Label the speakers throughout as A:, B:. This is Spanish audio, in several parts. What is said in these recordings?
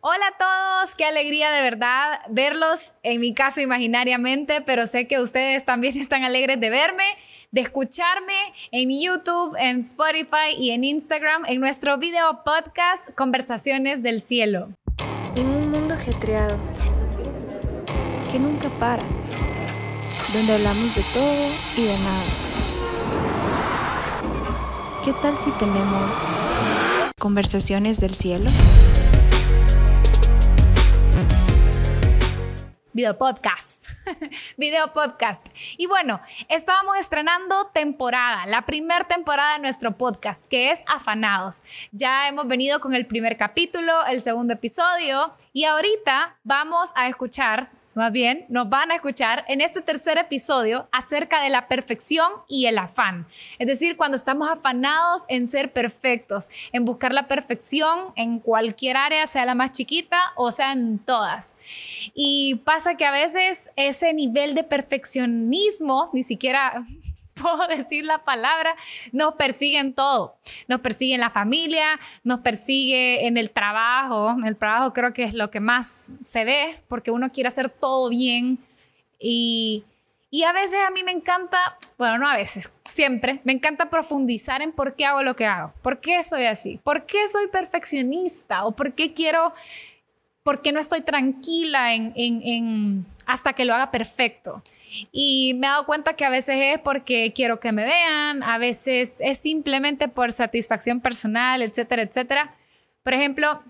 A: Hola a todos, qué alegría de verdad verlos, en mi caso imaginariamente, pero sé que ustedes también están alegres de verme, de escucharme en YouTube, en Spotify y en Instagram en nuestro video podcast Conversaciones del Cielo.
B: En un mundo ajetreado que nunca para, donde hablamos de todo y de nada. ¿Qué tal si tenemos conversaciones del cielo?
A: Video podcast. video podcast. Y bueno, estábamos estrenando temporada, la primera temporada de nuestro podcast, que es Afanados. Ya hemos venido con el primer capítulo, el segundo episodio, y ahorita vamos a escuchar más bien, nos van a escuchar en este tercer episodio acerca de la perfección y el afán. Es decir, cuando estamos afanados en ser perfectos, en buscar la perfección en cualquier área, sea la más chiquita o sea en todas. Y pasa que a veces ese nivel de perfeccionismo ni siquiera puedo decir la palabra, nos persiguen todo. Nos persigue en la familia, nos persigue en el trabajo. El trabajo creo que es lo que más se ve, porque uno quiere hacer todo bien. Y, y a veces a mí me encanta, bueno, no a veces, siempre, me encanta profundizar en por qué hago lo que hago. ¿Por qué soy así? ¿Por qué soy perfeccionista? ¿O por qué quiero, por qué no estoy tranquila hasta que lo haga perfecto. Y me he dado cuenta que a veces es porque quiero que me vean, a veces es simplemente por satisfacción personal, etcétera, etcétera. Por ejemplo,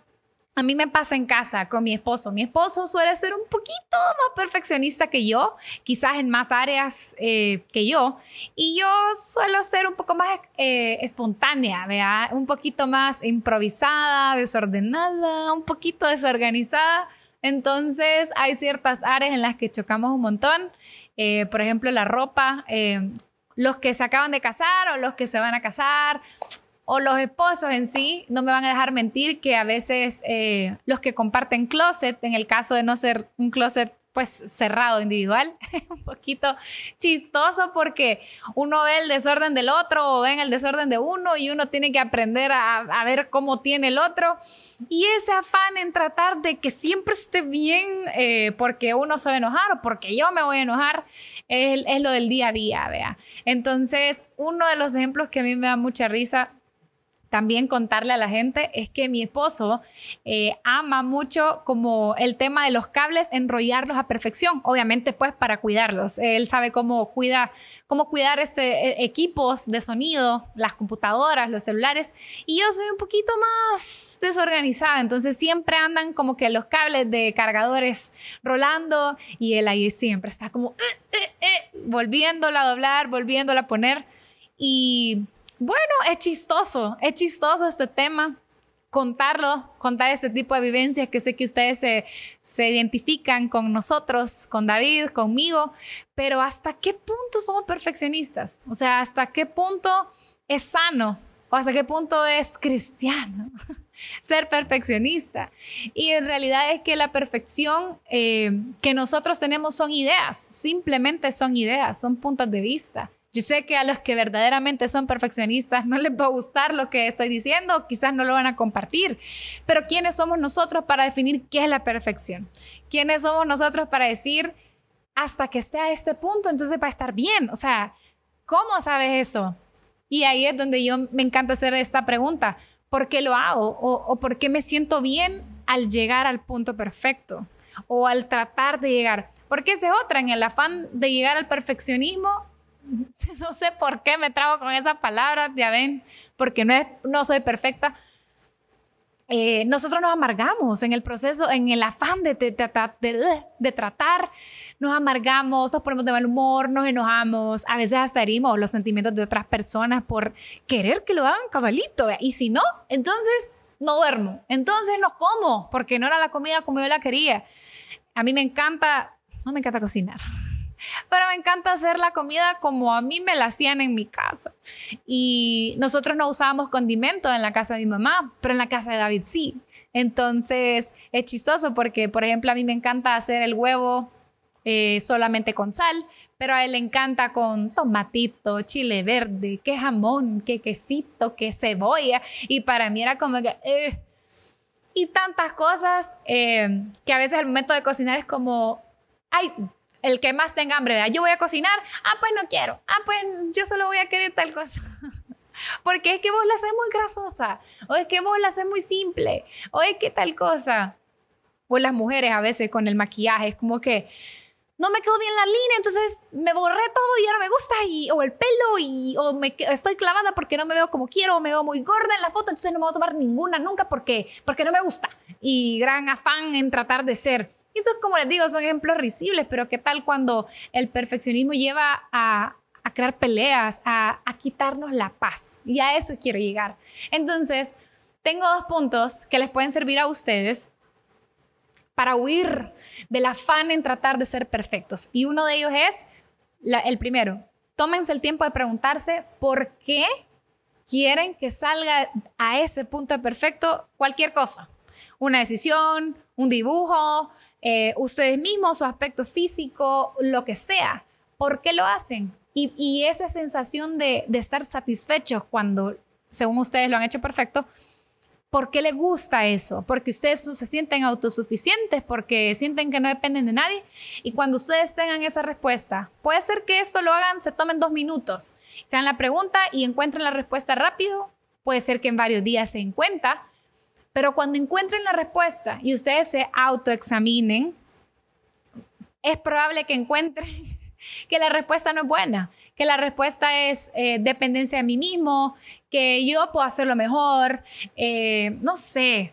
A: a mí me pasa en casa con mi esposo. Mi esposo suele ser un poquito más perfeccionista que yo, quizás en más áreas eh, que yo. Y yo suelo ser un poco más eh, espontánea, ¿vea? un poquito más improvisada, desordenada, un poquito desorganizada. Entonces hay ciertas áreas en las que chocamos un montón. Eh, por ejemplo, la ropa, los que se acaban de casar o los que se van a casar o los esposos en sí, no me van a dejar mentir que a veces eh, los que comparten closet, en el caso de no ser un closet pues cerrado individual, un poquito chistoso porque uno ve el desorden del otro o ven el desorden de uno y uno tiene que aprender a, ver cómo tiene el otro y ese afán en tratar de que siempre esté bien eh, porque uno se va a enojar o porque yo me voy a enojar es, es lo del día a día, vea. Entonces, uno de los ejemplos que a mí me da mucha risa también contarle a la gente es que mi esposo eh, ama mucho como el tema de los cables, enrollarlos a perfección, obviamente pues para cuidarlos. Él sabe cómo, cuida, cómo cuidar este, e, equipos de sonido, las computadoras, los celulares, y yo soy un poquito más desorganizada, entonces siempre andan como que los cables de cargadores rolando y él ahí siempre está como eh, eh, volviéndola a doblar, volviéndola a poner y bueno, es chistoso, es chistoso este tema, contarlo, contar este tipo de vivencias que sé que ustedes se, se, identifican con nosotros, con David, conmigo, pero ¿hasta qué punto somos perfeccionistas? O sea, ¿hasta qué punto es sano o hasta qué punto es cristiano ser perfeccionista? Y en realidad es que la perfección eh, que nosotros tenemos son ideas, simplemente son ideas, son puntos de vista. Yo sé que a los que verdaderamente son perfeccionistas no les va a gustar lo que estoy diciendo, quizás no lo van a compartir, pero ¿quiénes somos nosotros para definir qué es la perfección? ¿Quiénes somos nosotros para decir hasta que esté a este punto, entonces va a estar bien? O sea, ¿cómo sabes eso? Y ahí es donde yo me encanta hacer esta pregunta, ¿por qué lo hago? ¿O, por qué me siento bien al llegar al punto perfecto? o al tratar de llegar. Porque esa es otra, en el afán de llegar al perfeccionismo, no sé por qué me trago con esa palabra, ya ven, porque no, no soy perfecta. Eh, nosotros nos amargamos en el proceso, en el afán de, de, de, de, tratar, nos amargamos, nos ponemos de mal humor, nos enojamos, a veces hasta herimos los sentimientos de otras personas por querer que lo hagan cabalito. Y si no, entonces no duermo, entonces no como, porque no era la comida como yo la quería. A mí me encanta, no me encanta cocinar pero me encanta hacer la comida como a mí me la hacían en mi casa. Y nosotros no usábamos condimento en la casa de mi mamá, pero en la casa de David sí. Entonces es chistoso porque, por ejemplo, a mí me encanta hacer el huevo eh, solamente con sal, pero a él le encanta con tomatito, chile verde, qué jamón, qué quesito, qué cebolla. Y para mí era como que... Eh. y tantas cosas eh, que a veces el momento de cocinar es como, ay, el que más tenga hambre, yo voy a cocinar, ah, pues no quiero, ah, pues yo solo voy a querer tal cosa. Porque es que vos la haces muy grasosa, o es que vos la haces muy simple, o es que tal cosa. O las mujeres a veces con el maquillaje, es como que no me quedo bien la línea, entonces me borré todo y no me gusta, y, o el pelo, y, o me, estoy clavada porque no me veo como quiero, o me veo muy gorda en la foto, entonces no me voy a tomar ninguna nunca porque, porque no me gusta. Y gran afán en tratar de ser. Y eso, como les digo, son ejemplos risibles, pero ¿qué tal cuando el perfeccionismo lleva a, a crear peleas, a, a quitarnos la paz? Y a eso quiero llegar. Entonces, tengo dos puntos que les pueden servir a ustedes para huir del afán en tratar de ser perfectos. Y uno de ellos es el primero. Tómense el tiempo de preguntarse por qué quieren que salga a ese punto de perfecto cualquier cosa. Una decisión, un dibujo, eh, ustedes mismos, su aspecto físico, lo que sea. ¿Por qué lo hacen? Y, esa sensación de, estar satisfechos cuando, según ustedes, lo han hecho perfecto, ¿Por qué le gusta eso? Porque ustedes se sienten autosuficientes, porque sienten que no dependen de nadie. Y cuando ustedes tengan esa respuesta, puede ser que esto lo hagan, se tomen dos minutos, se hagan la pregunta y encuentren la respuesta rápido. Puede ser que en varios días se encuentra. Pero cuando encuentren la respuesta y ustedes se autoexaminen, es probable que encuentren que la respuesta no es buena, que la respuesta es eh, dependencia de mí mismo, que yo puedo hacerlo mejor, eh, no sé.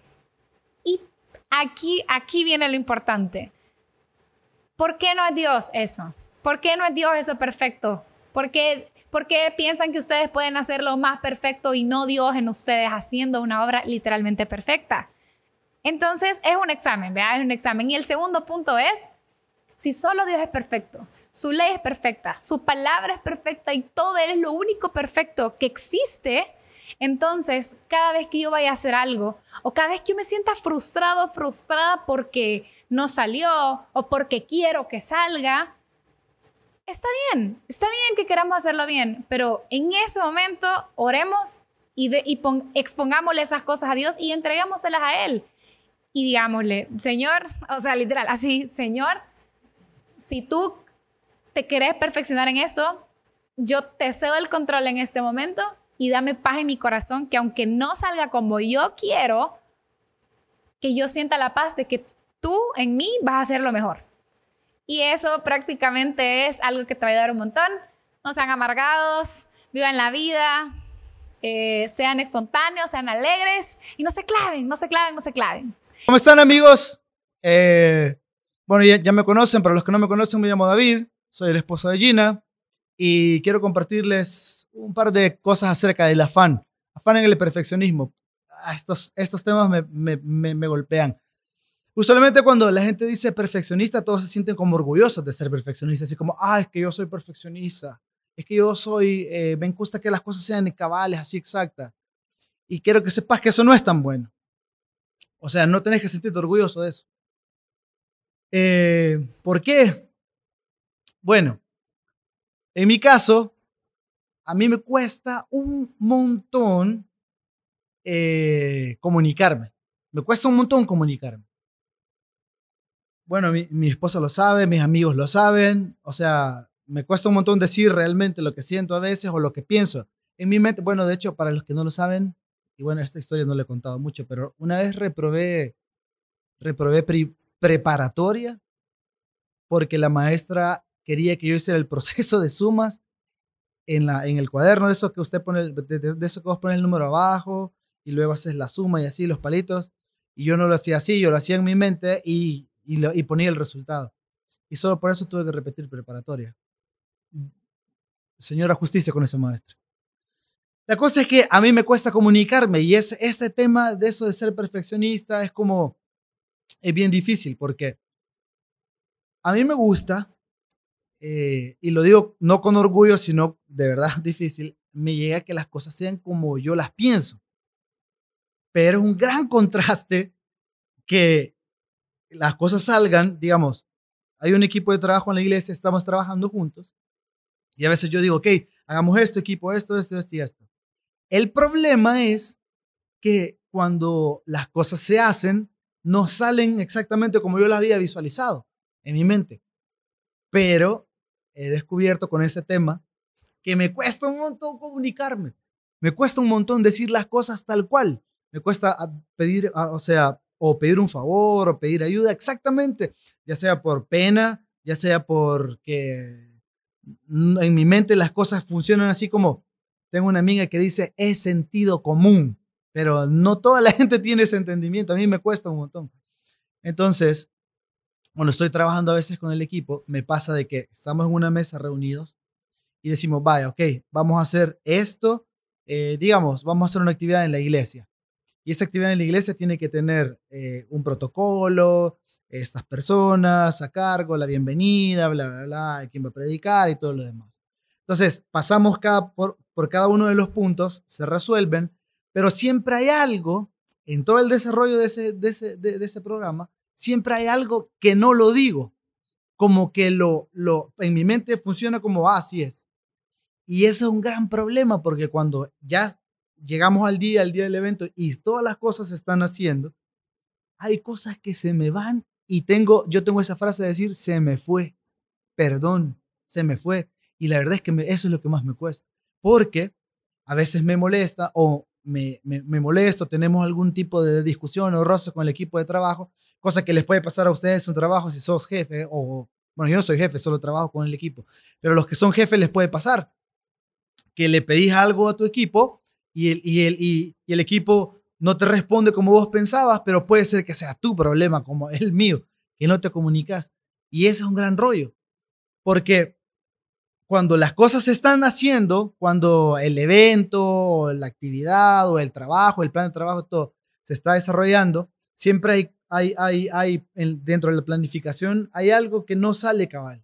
A: Y aquí, aquí viene lo importante. ¿Por qué no es Dios eso? ¿Por qué no es Dios eso perfecto? ¿Por qué, ¿Por qué piensan que ustedes pueden hacerlo más perfecto y no Dios en ustedes haciendo una obra literalmente perfecta? Entonces es un examen, ¿verdad? Es un examen. Y el segundo punto es, si solo Dios es perfecto, su ley es perfecta, su palabra es perfecta y todo es lo único perfecto que existe, entonces cada vez que yo vaya a hacer algo o cada vez que yo me sienta frustrado, frustrada porque no salió o porque quiero que salga, está bien, está bien que queramos hacerlo bien, pero en ese momento oremos y, expongámosle esas cosas a Dios y entreguémoselas a Él. Y digámosle, Señor, o sea, literal, así, Señor, si tú te querés perfeccionar en eso, yo te cedo el control en este momento y dame paz en mi corazón, que aunque no salga como yo quiero, que yo sienta la paz de que tú en mí vas a hacer lo mejor. Y eso prácticamente es algo que te va a ayudar un montón. No sean amargados, vivan la vida, eh, sean espontáneos, sean alegres y no se claven, no se claven, no se claven.
C: ¿Cómo están amigos? Eh, bueno, ya, me conocen, para los que no me conocen, me llamo David, soy el esposo de Gina y quiero compartirles un par de cosas acerca del afán, afán en el perfeccionismo. Ah, estos, temas me, golpean. Usualmente cuando la gente dice perfeccionista, todos se sienten como orgullosos de ser perfeccionistas, así como, ah, es que yo soy perfeccionista, es que yo soy, eh, me gusta que las cosas sean cabales, así exactas. Y quiero que sepas que eso no es tan bueno. O sea, no tenés que sentirte orgulloso de eso. Eh, ¿Por qué? Bueno, en mi caso, a mí me cuesta un montón eh, comunicarme. Me cuesta un montón comunicarme. Bueno, mi, mi, esposa lo sabe, mis amigos lo saben. O sea, me cuesta un montón decir realmente lo que siento a veces o lo que pienso. En mi mente, bueno, de hecho, para los que no lo saben, y bueno, esta historia no le he contado mucho, pero una vez reprobé, reprobé preparatoria porque la maestra quería que yo hiciera el proceso de sumas en, la, en el cuaderno de eso que usted pone, de, eso que vos pones el número abajo y luego haces la suma y así los palitos. Y yo no lo hacía así, yo lo hacía en mi mente y, y, ponía el resultado. Y solo por eso tuve que repetir preparatoria. Señora justicia con ese maestro. La cosa es que a mí me cuesta comunicarme y es, este tema de eso de ser perfeccionista es como, es bien difícil porque a mí me gusta, eh, y lo digo no con orgullo, sino de verdad difícil, me llega que las cosas sean como yo las pienso. Pero es un gran contraste que las cosas salgan, digamos, hay un equipo de trabajo en la iglesia, estamos trabajando juntos, y a veces yo digo, ok, hagamos esto, equipo, esto, esto, esto y esto. El problema es que cuando las cosas se hacen, no salen exactamente como yo las había visualizado en mi mente. Pero he descubierto con ese tema que me cuesta un montón comunicarme. Me cuesta un montón decir las cosas tal cual. Me cuesta pedir, o sea, o pedir un favor o pedir ayuda exactamente, ya sea por pena, ya sea porque en mi mente las cosas funcionan así como tengo una amiga que dice es sentido común, pero no toda la gente tiene ese entendimiento, a mí me cuesta un montón. Entonces, cuando estoy trabajando a veces con el equipo, me pasa de que estamos en una mesa reunidos y decimos, vaya, ok, vamos a hacer esto, eh, digamos, vamos a hacer una actividad en la iglesia. Y esa actividad en la iglesia tiene que tener eh, un protocolo, estas personas a cargo, la bienvenida, bla, bla, bla, quién va a predicar y todo lo demás. Entonces, pasamos cada, por, por cada uno de los puntos, se resuelven, pero siempre hay algo en todo el desarrollo de ese, de ese, de ese programa, siempre hay algo que no lo digo, como que lo, lo, en mi mente funciona como, ah, así es. Y eso es un gran problema porque cuando ya llegamos al día, al día del evento y todas las cosas se están haciendo, hay cosas que se me van y tengo, yo tengo esa frase de decir, se me fue, perdón, se me fue. Y la verdad es que eso es lo que más me cuesta, porque a veces me molesta o me, me, molesto, tenemos algún tipo de discusión o roce con el equipo de trabajo, cosa que les puede pasar a ustedes en su trabajo si sos jefe o, bueno, yo no soy jefe, solo trabajo con el equipo, pero los que son jefes les puede pasar que le pedís algo a tu equipo y el, y el, y, el equipo no te responde como vos pensabas, pero puede ser que sea tu problema, como el mío, que no te comunicas. Y ese es un gran rollo, porque cuando las cosas se están haciendo, cuando el evento, la actividad, o el trabajo, el plan de trabajo, todo se está desarrollando, siempre hay, hay, hay, hay dentro de la planificación, hay algo que no sale cabal.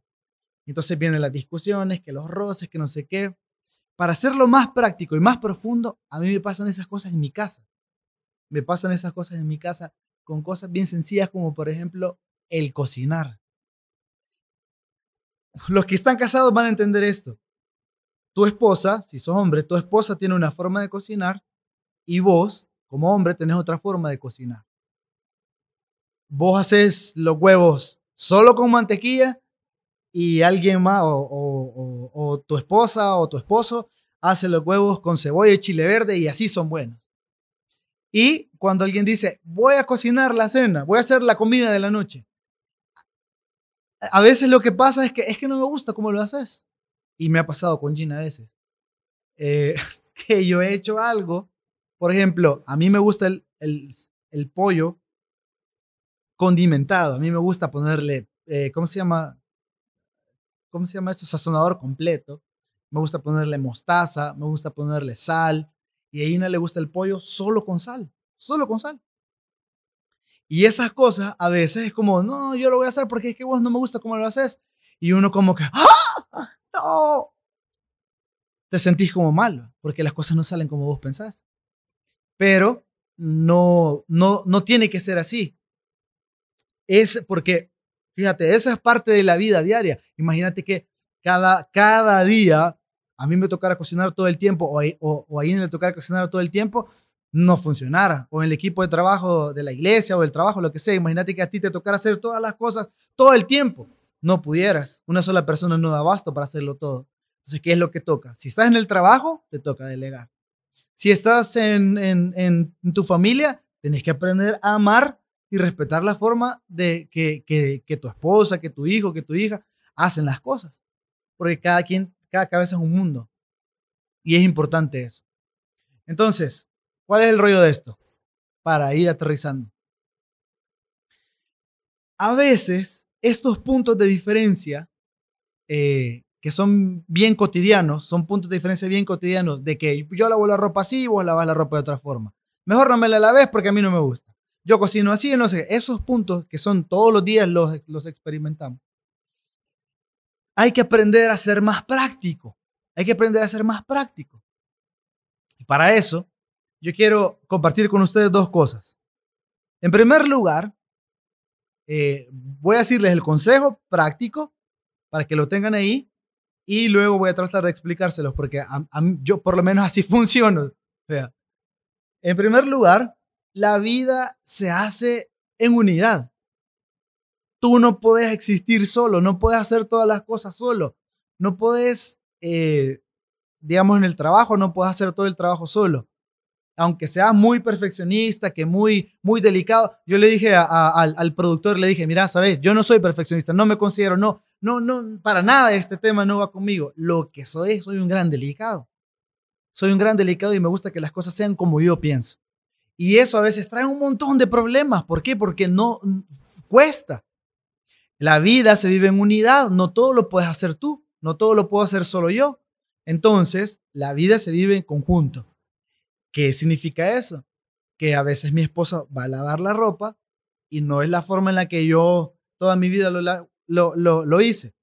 C: Entonces vienen las discusiones, que los roces, que no sé qué para hacerlo más práctico y más profundo, a mí me pasan esas cosas en mi casa. Me pasan esas cosas en mi casa con cosas bien sencillas como por ejemplo el cocinar. Los que están casados van a entender esto. Tu esposa, si sos hombre, tu esposa tiene una forma de cocinar y vos, como hombre, tenés otra forma de cocinar. Vos haces los huevos solo con mantequilla y alguien más, o, tu esposa o tu esposo, hace los huevos con cebolla y chile verde y así son buenos. Y cuando alguien dice, voy a cocinar la cena, voy a hacer la comida de la noche, a veces lo que pasa es que es que no me gusta cómo lo haces. Y me ha pasado con Gina a veces. Eh, que yo he hecho algo, por ejemplo, a mí me gusta el, el, pollo condimentado, a mí me gusta ponerle, eh, ¿cómo se llama? ¿Cómo se llama esto? Sazonador completo. Me gusta ponerle mostaza, me gusta ponerle sal. Y a Ina le gusta el pollo solo con sal, solo con sal. Y esas cosas a veces es como, no, yo lo voy a hacer porque es que vos no me gusta cómo lo haces. Y uno como que, ¡ah! ¡No! Te sentís como mal, porque las cosas no salen como vos pensás. Pero no, no, no tiene que ser así. Es porque Fíjate, esa es parte de la vida diaria. Imagínate que cada, cada día a mí me tocara cocinar todo el tiempo o, a alguien le tocara cocinar todo el tiempo, no funcionara. O en el equipo de trabajo de la iglesia o el trabajo, lo que sea. Imagínate que a ti te tocara hacer todas las cosas todo el tiempo. No pudieras. Una sola persona no da abasto para hacerlo todo. Entonces, ¿qué es lo que toca? Si estás en el trabajo, te toca delegar. Si estás en, en, en tu familia, tenés que aprender a amar y respetar la forma de que, que, tu esposa, que tu hijo, que tu hija hacen las cosas. Porque cada quien, cada cabeza es un mundo. Y es importante eso. Entonces, ¿cuál es el rollo de esto? Para ir aterrizando. A veces, estos puntos de diferencia, eh, que son bien cotidianos, son puntos de diferencia bien cotidianos, de que yo lavo la ropa así y vos lavas la ropa de otra forma. Mejor no me la laves porque a mí no me gusta yo cocino así, no sé, esos puntos que son todos los días los, los experimentamos. Hay que aprender a ser más práctico. Hay que aprender a ser más práctico. Y para eso, yo quiero compartir con ustedes dos cosas. En primer lugar, eh, voy a decirles el consejo práctico para que lo tengan ahí y luego voy a tratar de explicárselos porque yo por lo menos así funciono. En primer lugar, la vida se hace en unidad. Tú no puedes existir solo, no puedes hacer todas las cosas solo, no puedes, eh, digamos, en el trabajo, no puedes hacer todo el trabajo solo. Aunque sea muy perfeccionista, que muy, muy delicado. Yo le dije al, al productor, le dije, mira, sabes, yo no soy perfeccionista, no me considero, no, no, no, para nada este tema no va conmigo. Lo que soy, soy un gran delicado. Soy un gran delicado y me gusta que las cosas sean como yo pienso. Y eso a veces trae un montón de problemas. ¿Por qué? Porque no cuesta. La vida se vive en unidad, no todo lo puedes hacer tú, no todo lo puedo hacer solo yo. Entonces, la vida se vive en conjunto. ¿Qué significa eso? Que a veces mi esposa va a lavar la ropa y no es la forma en la que yo toda mi vida lo, lo, lo, hice.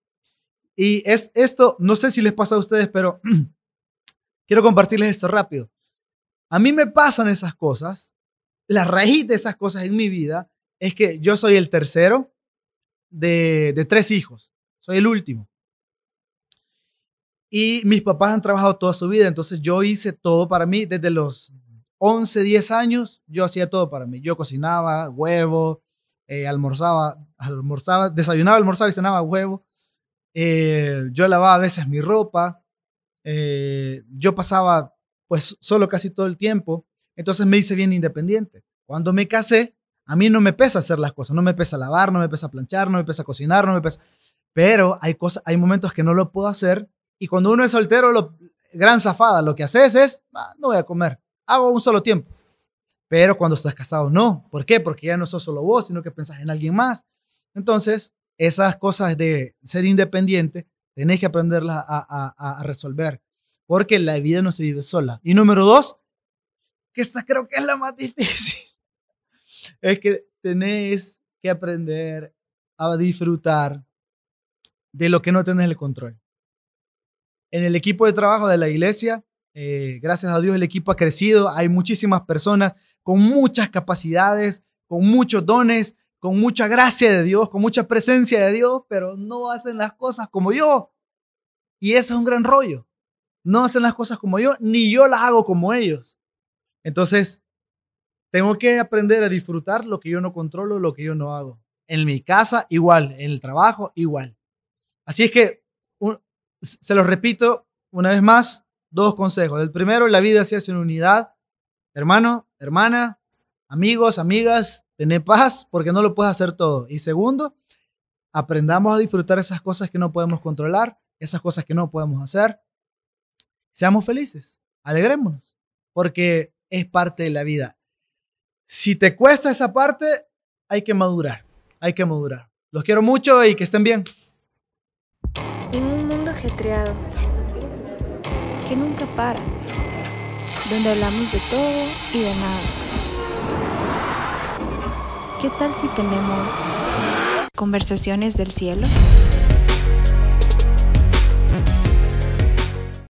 C: Y es esto, no sé si les pasa a ustedes, pero quiero compartirles esto rápido. A mí me pasan esas cosas. La raíz de esas cosas en mi vida es que yo soy el tercero de, tres hijos. Soy el último. Y mis papás han trabajado toda su vida, entonces yo hice todo para mí. Desde los 11, 10 años, yo hacía todo para mí. Yo cocinaba huevo, eh, almorzaba, almorzaba, desayunaba, almorzaba y cenaba huevo. Eh, yo lavaba a veces mi ropa. Eh, yo pasaba pues solo casi todo el tiempo. Entonces me hice bien independiente. Cuando me casé, a mí no me pesa hacer las cosas, no me pesa lavar, no me pesa planchar, no me pesa cocinar, no me pesa... Pero hay cosas, hay momentos que no lo puedo hacer y cuando uno es soltero, lo, gran zafada, lo que haces es, ah, no voy a comer, hago un solo tiempo. Pero cuando estás casado, no. ¿Por qué? Porque ya no sos solo vos, sino que pensás en alguien más. Entonces, esas cosas de ser independiente, tenés que aprenderlas a, a resolver, porque la vida no se vive sola. Y número dos, que esta creo que es la más difícil es que tenés que aprender a disfrutar de lo que no tenés el control. En el equipo de trabajo de la iglesia, eh, gracias a Dios el equipo ha crecido, hay muchísimas personas con muchas capacidades, con muchos dones, con mucha gracia de Dios, con mucha presencia de Dios, pero no hacen las cosas como yo. Y ese es un gran rollo. No hacen las cosas como yo, ni yo las hago como ellos. Entonces, tengo que aprender a disfrutar lo que yo no controlo, lo que yo no hago. En mi casa, igual. En el trabajo, igual. Así es que, se los repito una vez más, dos consejos. El primero, la vida se hace en unidad. Hermano, hermana, amigos, amigas, tené paz porque no lo puedes hacer todo. Y segundo, aprendamos a disfrutar esas cosas que no podemos controlar, esas cosas que no podemos hacer. Seamos felices, alegrémonos, porque es parte de la vida. Si te cuesta esa parte, hay que madurar, hay que madurar. Los quiero mucho y que estén bien.
B: En un mundo ajetreado, que nunca para, donde hablamos de todo y de nada. ¿Qué tal si tenemos conversaciones del cielo?